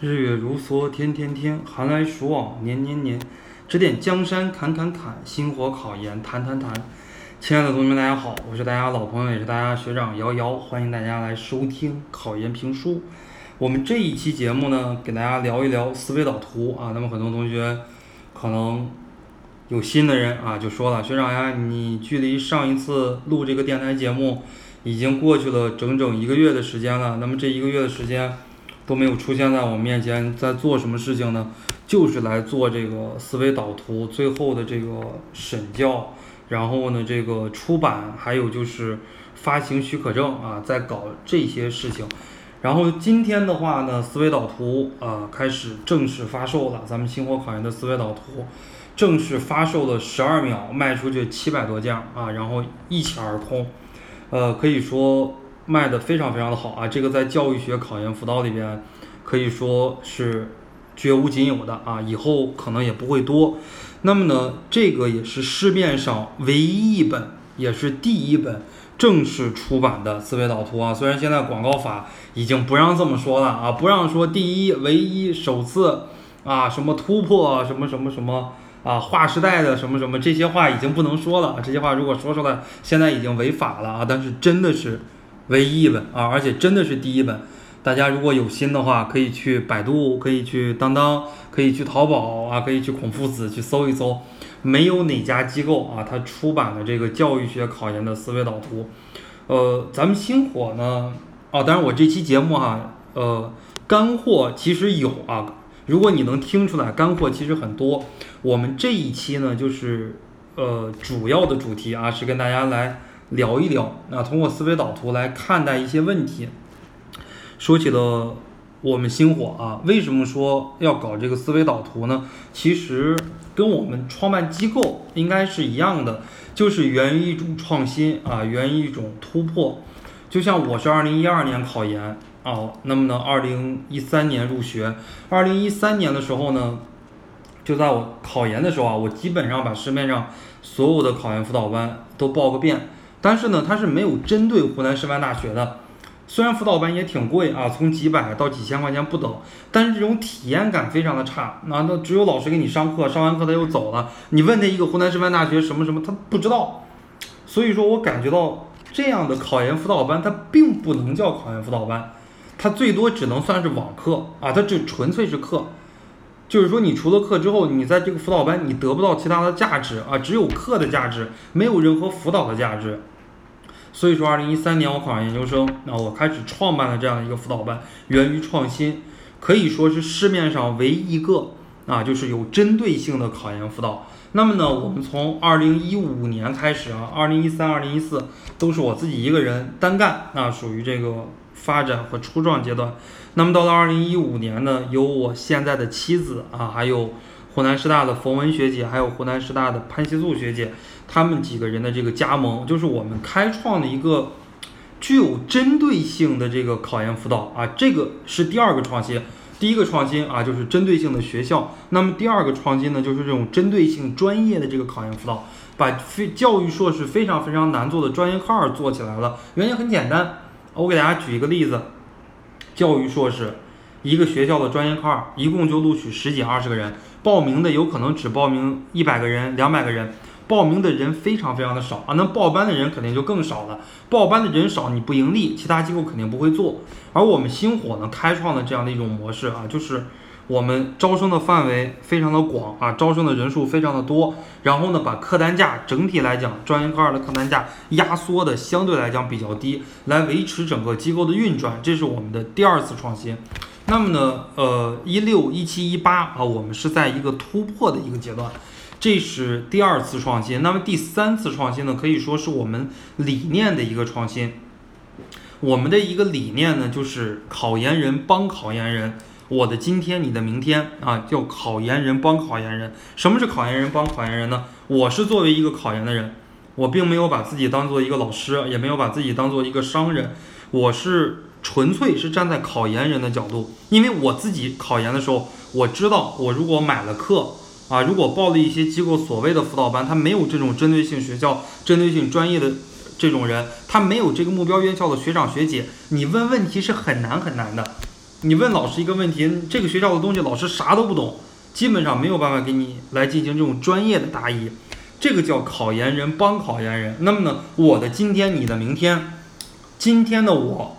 日月如梭，天天天，寒来暑往，年年年。指点江山，砍砍砍，星火考研，谈谈谈。亲爱的同学们，大家好，我是大家老朋友，也是大家学长瑶瑶，欢迎大家来收听考研评书。我们这一期节目呢，给大家聊一聊思维导图啊。那么很多同学可能有新的人啊，就说了，学长呀，你距离上一次录这个电台节目已经过去了整整一个月的时间了。那么这一个月的时间都没有出现在我面前，在做什么事情呢？就是来做这个思维导图，最后的这个审校，然后呢，这个出版，还有就是发行许可证啊，在搞这些事情。然后今天的话呢，思维导图啊开始正式发售了，咱们星火考研的思维导图正式发售了十二秒，卖出去七百多件啊，然后一抢而空，呃，可以说卖的非常非常的好啊，这个在教育学考研辅导里边可以说是。绝无仅有的啊，以后可能也不会多。那么呢，这个也是市面上唯一一本，也是第一本正式出版的思维导图啊。虽然现在广告法已经不让这么说了啊，不让说第一、唯一、首次啊，什么突破、什么什么什么啊，划时代的什么什么这些话已经不能说了。这些话如果说出来，现在已经违法了啊。但是真的是唯一一本啊，而且真的是第一本。大家如果有心的话，可以去百度，可以去当当，可以去淘宝啊，可以去孔夫子去搜一搜，没有哪家机构啊，它出版的这个教育学考研的思维导图。呃，咱们星火呢，啊，当然我这期节目哈，呃，干货其实有啊，如果你能听出来，干货其实很多。我们这一期呢，就是呃，主要的主题啊，是跟大家来聊一聊，那通过思维导图来看待一些问题。说起了我们星火啊，为什么说要搞这个思维导图呢？其实跟我们创办机构应该是一样的，就是源于一种创新啊，源于一种突破。就像我是二零一二年考研啊，那么呢，二零一三年入学，二零一三年的时候呢，就在我考研的时候啊，我基本上把市面上所有的考研辅导班都报个遍，但是呢，它是没有针对湖南师范大学的。虽然辅导班也挺贵啊，从几百到几千块钱不等，但是这种体验感非常的差。那那只有老师给你上课，上完课他又走了，你问他一个湖南师范大学什么什么，他不知道。所以说我感觉到这样的考研辅导班，它并不能叫考研辅导班，它最多只能算是网课啊，它就纯粹是课。就是说你除了课之后，你在这个辅导班你得不到其他的价值啊，只有课的价值，没有任何辅导的价值。所以说，二零一三年我考上研究生，那我开始创办了这样一个辅导班，源于创新，可以说是市面上唯一一个啊，就是有针对性的考研辅导。那么呢，我们从二零一五年开始啊，二零一三、二零一四都是我自己一个人单干，那属于这个发展和初创阶段。那么到了二零一五年呢，有我现在的妻子啊，还有湖南师大的冯文学姐，还有湖南师大的潘希素学姐。他们几个人的这个加盟，就是我们开创的一个具有针对性的这个考研辅导啊，这个是第二个创新。第一个创新啊，就是针对性的学校。那么第二个创新呢，就是这种针对性专业的这个考研辅导，把非教育硕士非常非常难做的专业课儿做起来了。原因很简单，我给大家举一个例子：教育硕士一个学校的专业课儿，一共就录取十几二十个人，报名的有可能只报名一百个人、两百个人。报名的人非常非常的少啊，那报班的人肯定就更少了。报班的人少，你不盈利，其他机构肯定不会做。而我们星火呢，开创了这样的一种模式啊，就是我们招生的范围非常的广啊，招生的人数非常的多，然后呢，把客单价整体来讲，专业科二的客单价压缩的相对来讲比较低，来维持整个机构的运转，这是我们的第二次创新。那么呢，呃，一六一七一八啊，我们是在一个突破的一个阶段。这是第二次创新，那么第三次创新呢？可以说是我们理念的一个创新。我们的一个理念呢，就是考研人帮考研人，我的今天，你的明天啊，叫考研人帮考研人。什么是考研人帮考研人呢？我是作为一个考研的人，我并没有把自己当做一个老师，也没有把自己当做一个商人，我是纯粹是站在考研人的角度，因为我自己考研的时候，我知道我如果买了课。啊，如果报了一些机构所谓的辅导班，他没有这种针对性学校、针对性专业的这种人，他没有这个目标院校的学长学姐，你问问题是很难很难的。你问老师一个问题，这个学校的东西老师啥都不懂，基本上没有办法给你来进行这种专业的答疑。这个叫考研人帮考研人。那么呢，我的今天，你的明天，今天的我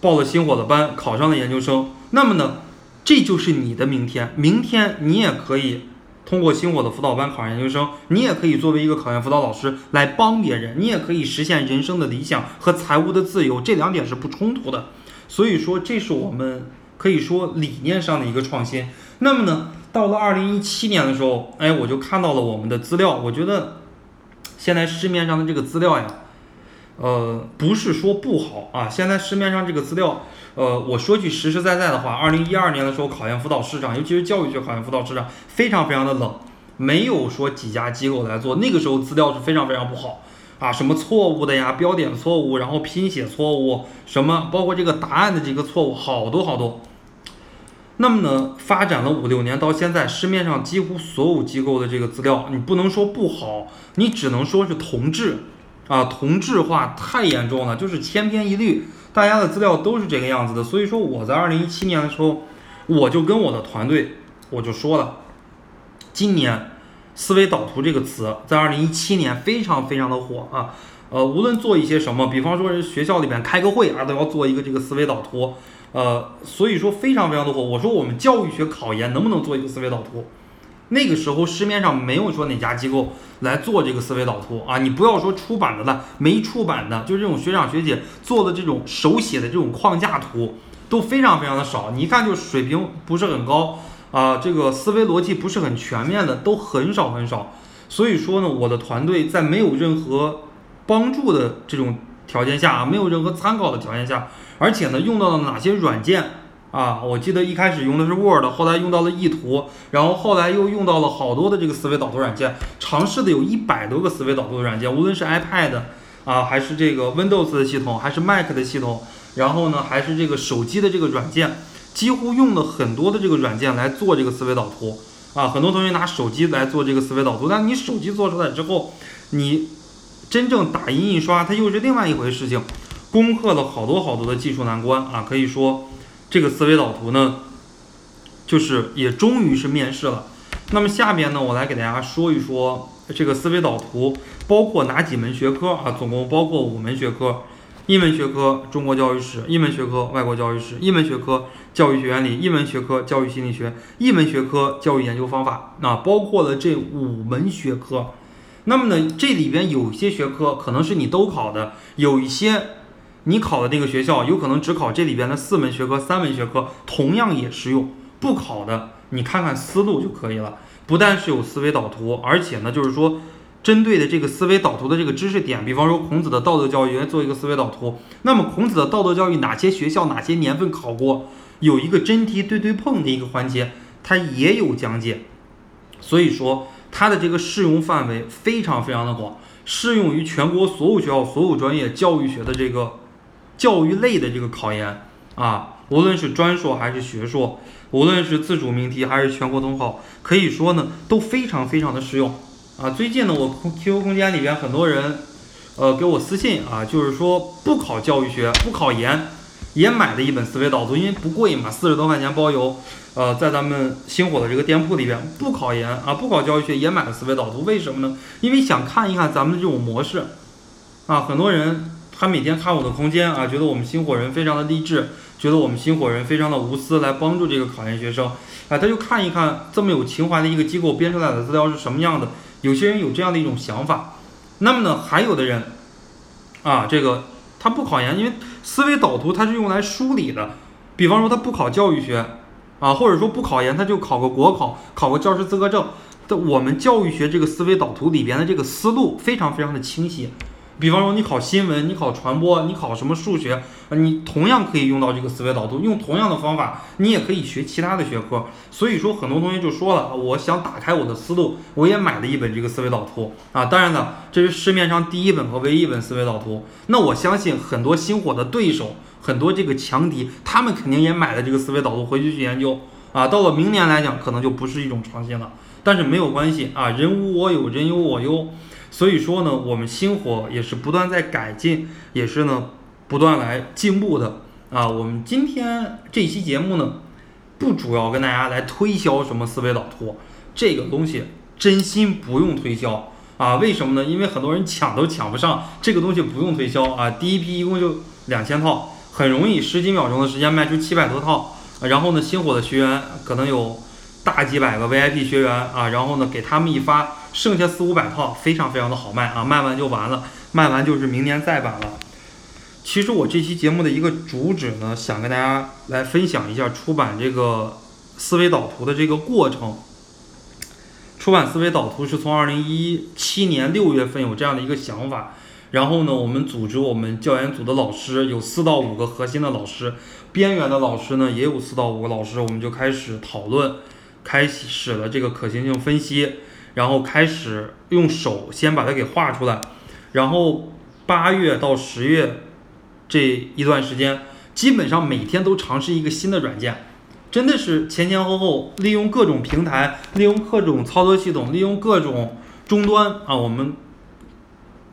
报了星火的班，考上了研究生。那么呢，这就是你的明天。明天你也可以通过星火的辅导班考上研究生，你也可以作为一个考研辅导老师来帮别人，你也可以实现人生的理想和财务的自由，这两点是不冲突的。所以说，这是我们可以说理念上的一个创新。那么呢？到了二零一七年的时候，哎，我就看到了我们的资料。我觉得现在市面上的这个资料呀，呃，不是说不好啊。现在市面上这个资料，呃，我说句实实在在的话，二零一二年的时候，考研辅导市场，尤其是教育学考研辅导市场，非常非常的冷，没有说几家机构来做。那个时候资料是非常非常不好啊，什么错误的呀，标点错误，然后拼写错误，什么包括这个答案的这个错误，好多好多。那么呢，发展了五六年到现在，市面上几乎所有机构的这个资料，你不能说不好，你只能说是同质，啊，同质化太严重了，就是千篇一律，大家的资料都是这个样子的。所以说我在二零一七年的时候，我就跟我的团队我就说了，今年思维导图这个词在二零一七年非常非常的火啊，呃，无论做一些什么，比方说是学校里边开个会啊，都要做一个这个思维导图。呃，所以说非常非常的火。我说我们教育学考研能不能做一个思维导图？那个时候市面上没有说哪家机构来做这个思维导图啊。你不要说出版的了，没出版的，就这种学长学姐做的这种手写的这种框架图都非常非常的少。你一看就水平不是很高啊，这个思维逻辑不是很全面的都很少很少。所以说呢，我的团队在没有任何帮助的这种。条件下啊，没有任何参考的条件下，而且呢，用到了哪些软件啊？我记得一开始用的是 Word，后来用到了意图，然后后来又用到了好多的这个思维导图软件，尝试的有一百多个思维导图的软件，无论是 iPad 啊，还是这个 Windows 的系统，还是 Mac 的系统，然后呢，还是这个手机的这个软件，几乎用了很多的这个软件来做这个思维导图啊。很多同学拿手机来做这个思维导图，但你手机做出来之后，你。真正打印印刷，它又是另外一回事情，攻克了好多好多的技术难关啊！可以说，这个思维导图呢，就是也终于是面试了。那么下边呢，我来给大家说一说这个思维导图包括哪几门学科啊？总共包括五门学科：一门学科中国教育史，一门学科外国教育史，一门学科教育学原理，一门学科教育心理学，一门学科教育研究方法。那包括了这五门学科。那么呢，这里边有些学科可能是你都考的，有一些你考的那个学校有可能只考这里边的四门学科、三门学科，同样也适用。不考的，你看看思路就可以了。不但是有思维导图，而且呢，就是说针对的这个思维导图的这个知识点，比方说孔子的道德教育，做一个思维导图。那么孔子的道德教育哪些学校、哪些年份考过？有一个真题对对碰的一个环节，它也有讲解。所以说。它的这个适用范围非常非常的广，适用于全国所有学校、所有专业教育学的这个教育类的这个考研啊，无论是专硕还是学硕，无论是自主命题还是全国统考，可以说呢都非常非常的实用啊。最近呢，我 QQ 空间里边很多人呃给我私信啊，就是说不考教育学、不考研，也买了一本思维导图，因为不贵嘛，四十多块钱包邮。呃，在咱们星火的这个店铺里边，不考研啊，不考教育学，也买了思维导图，为什么呢？因为想看一看咱们的这种模式，啊，很多人他每天看我的空间啊，觉得我们星火人非常的励志，觉得我们星火人非常的无私，来帮助这个考研学生，啊，他就看一看这么有情怀的一个机构编出来的资料是什么样的。有些人有这样的一种想法，那么呢，还有的人，啊，这个他不考研，因为思维导图它是用来梳理的，比方说他不考教育学。啊，或者说不考研，他就考个国考，考个教师资格证。的我们教育学这个思维导图里边的这个思路非常非常的清晰。比方说你考新闻，你考传播，你考什么数学，你同样可以用到这个思维导图，用同样的方法，你也可以学其他的学科。所以说很多同学就说了，我想打开我的思路，我也买了一本这个思维导图啊。当然了，这是市面上第一本和唯一一本思维导图。那我相信很多星火的对手。很多这个强敌，他们肯定也买了这个思维导图回去去研究啊。到了明年来讲，可能就不是一种创新了。但是没有关系啊，人无我有，人有我优。所以说呢，我们星火也是不断在改进，也是呢不断来进步的啊，我们今天这期节目呢，不主要跟大家来推销什么思维导图，这个东西真心不用推销啊。为什么呢？因为很多人抢都抢不上，这个东西不用推销啊。第一批一共就两千套，很容易十几秒钟的时间卖出七百多套。然后呢，星火的学员可能有大几百个 VIP 学员啊，然后呢给他们一发，剩下四五百套，非常非常的好卖啊，卖完就完了，卖完就是明年再版了。其实我这期节目的一个主旨呢，想跟大家来分享一下出版这个思维导图的这个过程。出版思维导图是从二零一七年六月份有这样的一个想法，然后呢，我们组织我们教研组的老师有四到五个核心的老师，边缘的老师呢也有四到五个老师，我们就开始讨论，开始了这个可行性分析，然后开始用手先把它给画出来，然后八月到十月。这一段时间，基本上每天都尝试一个新的软件，真的是前前后后利用各种平台，利用各种操作系统，利用各种终端啊，我们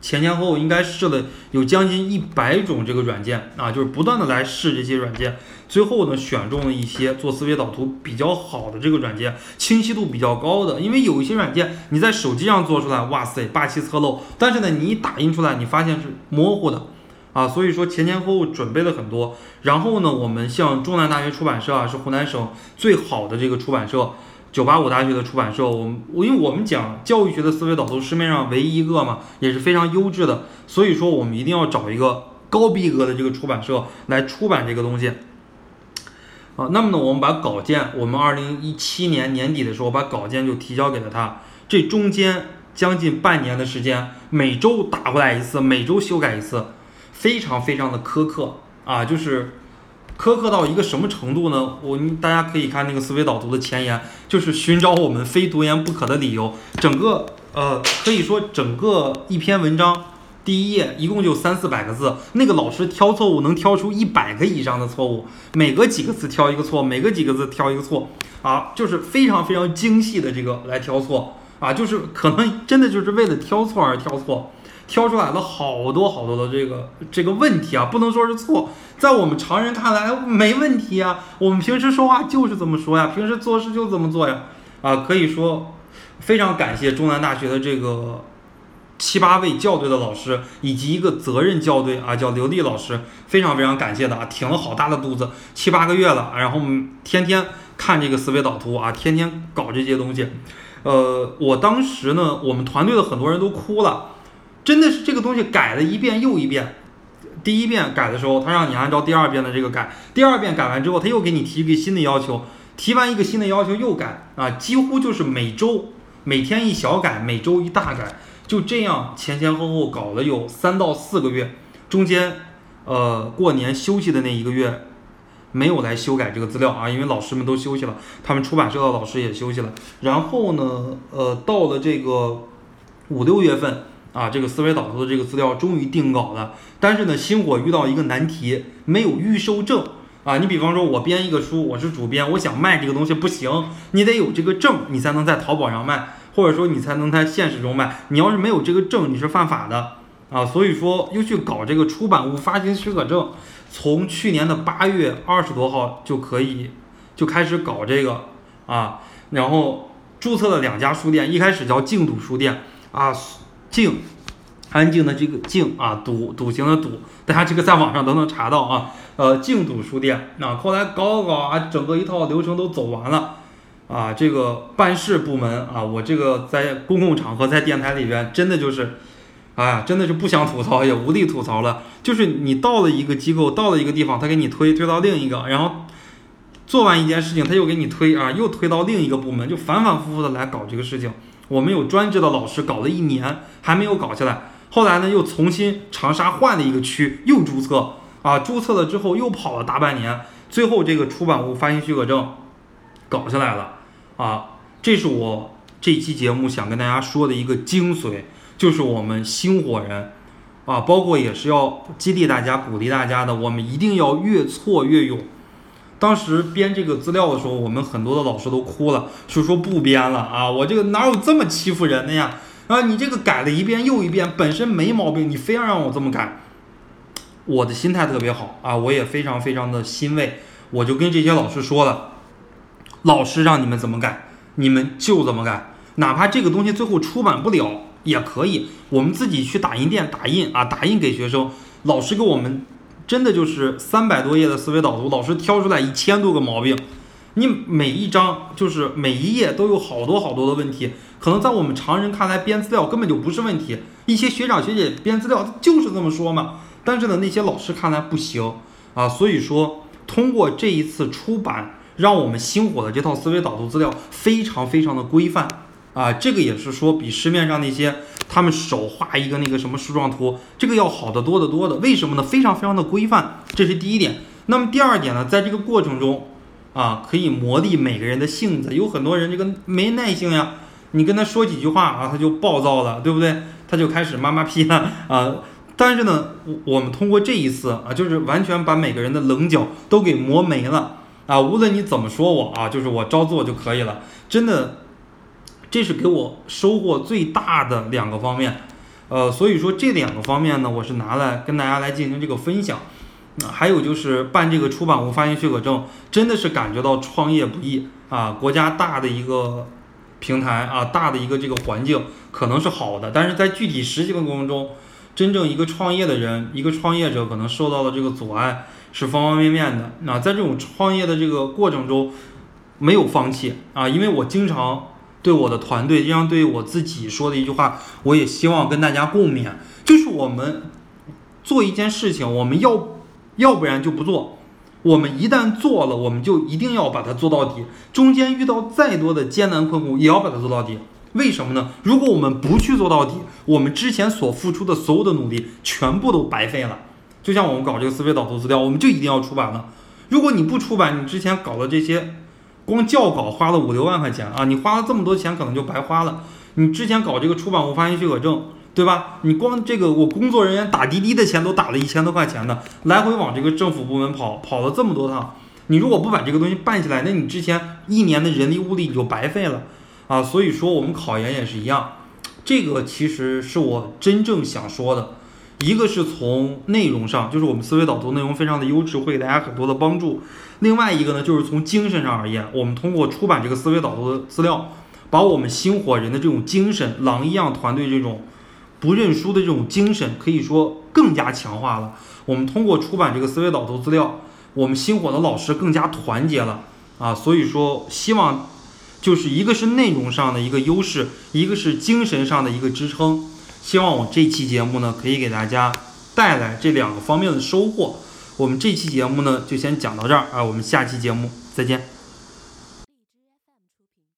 前前后后应该试了有将近一百种这个软件啊，就是不断的来试这些软件，最后呢选中了一些做思维导图比较好的这个软件，清晰度比较高的，因为有一些软件你在手机上做出来，哇塞，霸气侧漏，但是呢你一打印出来，你发现是模糊的。啊，所以说前前后后准备了很多，然后呢，我们像中南大学出版社啊，是湖南省最好的这个出版社，九八五大学的出版社，我们我因为我们讲教育学的思维导图，市面上唯一一个嘛，也是非常优质的，所以说我们一定要找一个高逼格的这个出版社来出版这个东西。啊，那么呢，我们把稿件，我们二零一七年年底的时候把稿件就提交给了他，这中间将近半年的时间，每周打过来一次，每周修改一次。非常非常的苛刻啊，就是苛刻到一个什么程度呢？我们大家可以看那个思维导图的前言，就是寻找我们非读研不可的理由。整个呃，可以说整个一篇文章第一页一共就三四百个字，那个老师挑错误能挑出一百个以上的错误，每隔几个字挑一个错，每隔几个字挑一个错啊，就是非常非常精细的这个来挑错啊，就是可能真的就是为了挑错而挑错。挑出来了好多好多的这个这个问题啊，不能说是错，在我们常人看来没问题啊。我们平时说话就是这么说呀，平时做事就这么做呀。啊，可以说非常感谢中南大学的这个七八位校对的老师，以及一个责任校对啊，叫刘丽老师，非常非常感谢的啊，挺了好大的肚子，七八个月了，然后天天看这个思维导图啊，天天搞这些东西。呃，我当时呢，我们团队的很多人都哭了。真的是这个东西改了一遍又一遍，第一遍改的时候，他让你按照第二遍的这个改，第二遍改完之后，他又给你提一个新的要求，提完一个新的要求又改啊，几乎就是每周每天一小改，每周一大改，就这样前前后后搞了有三到四个月，中间呃过年休息的那一个月没有来修改这个资料啊，因为老师们都休息了，他们出版社的老师也休息了，然后呢呃到了这个五六月份。啊，这个思维导图的这个资料终于定稿了，但是呢，星火遇到一个难题，没有预售证啊。你比方说，我编一个书，我是主编，我想卖这个东西不行，你得有这个证，你才能在淘宝上卖，或者说你才能在现实中卖。你要是没有这个证，你是犯法的啊。所以说，又去搞这个出版物发行许可证，从去年的八月二十多号就可以就开始搞这个啊，然后注册了两家书店，一开始叫净土书店啊。静，安静的这个静啊，笃笃行的笃，大家这个在网上都能查到啊。呃，静笃书店，那后来搞搞啊，整个一套流程都走完了啊。这个办事部门啊，我这个在公共场合在电台里边，真的就是，哎，真的是不想吐槽也无力吐槽了。就是你到了一个机构，到了一个地方，他给你推推到另一个，然后做完一件事情，他又给你推啊，又推到另一个部门，就反反复复的来搞这个事情。我们有专职的老师搞了一年还没有搞下来，后来呢又重新长沙换了一个区又注册啊，注册了之后又跑了大半年，最后这个出版物发行许可证搞下来了啊，这是我这期节目想跟大家说的一个精髓，就是我们星火人啊，包括也是要激励大家、鼓励大家的，我们一定要越挫越勇。当时编这个资料的时候，我们很多的老师都哭了，就说不编了啊！我这个哪有这么欺负人的呀？啊，你这个改了一遍又一遍，本身没毛病，你非要让我这么改，我的心态特别好啊，我也非常非常的欣慰，我就跟这些老师说了，老师让你们怎么改，你们就怎么改，哪怕这个东西最后出版不了也可以，我们自己去打印店打印啊，打印给学生，老师给我们真的就是三百多页的思维导图，老师挑出来一千多个毛病。你每一章就是每一页都有好多好多的问题，可能在我们常人看来编资料根本就不是问题，一些学长学姐编资料就是这么说嘛。但是呢，那些老师看来不行啊，所以说通过这一次出版，让我们星火的这套思维导图资料非常非常的规范啊，这个也是说比市面上那些他们手画一个那个什么树状图，这个要好得多得多的。为什么呢？非常非常的规范，这是第一点。那么第二点呢，在这个过程中。啊，可以磨砺每个人的性子。有很多人这个没耐性呀，你跟他说几句话啊，他就暴躁了，对不对？他就开始妈妈批了啊。但是呢，我我们通过这一次啊，就是完全把每个人的棱角都给磨没了啊。无论你怎么说我啊，就是我照做就可以了。真的，这是给我收获最大的两个方面。呃，所以说这两个方面呢，我是拿来跟大家来进行这个分享。那还有就是办这个出版物发行许可证，真的是感觉到创业不易啊！国家大的一个平台啊，大的一个这个环境可能是好的，但是在具体实际的过程中，真正一个创业的人，一个创业者可能受到的这个阻碍是方方面面的。那在这种创业的这个过程中，没有放弃啊！因为我经常对我的团队，经常对我自己说的一句话，我也希望跟大家共勉，就是我们做一件事情，我们要。要不然就不做，我们一旦做了，我们就一定要把它做到底。中间遇到再多的艰难困苦，也要把它做到底。为什么呢？如果我们不去做到底，我们之前所付出的所有的努力全部都白费了。就像我们搞这个思维导图资料，我们就一定要出版了。如果你不出版，你之前搞的这些，光校稿花了五六万块钱啊，你花了这么多钱可能就白花了。你之前搞这个出版物发行许可证。对吧？你光这个我工作人员打滴滴的钱都打了一千多块钱呢，来回往这个政府部门跑，跑了这么多趟，你如果不把这个东西办起来，那你之前一年的人力物力你就白费了啊！所以说我们考研也是一样，这个其实是我真正想说的，一个是从内容上，就是我们思维导图内容非常的优质，会给大家很多的帮助；另外一个呢，就是从精神上而言，我们通过出版这个思维导图的资料，把我们星火人的这种精神，狼一样团队这种。不认输的这种精神可以说更加强化了。我们通过出版这个思维导图资料，我们星火的老师更加团结了啊！所以说，希望就是一个是内容上的一个优势，一个是精神上的一个支撑。希望我这期节目呢，可以给大家带来这两个方面的收获。我们这期节目呢，就先讲到这儿啊！我们下期节目再见。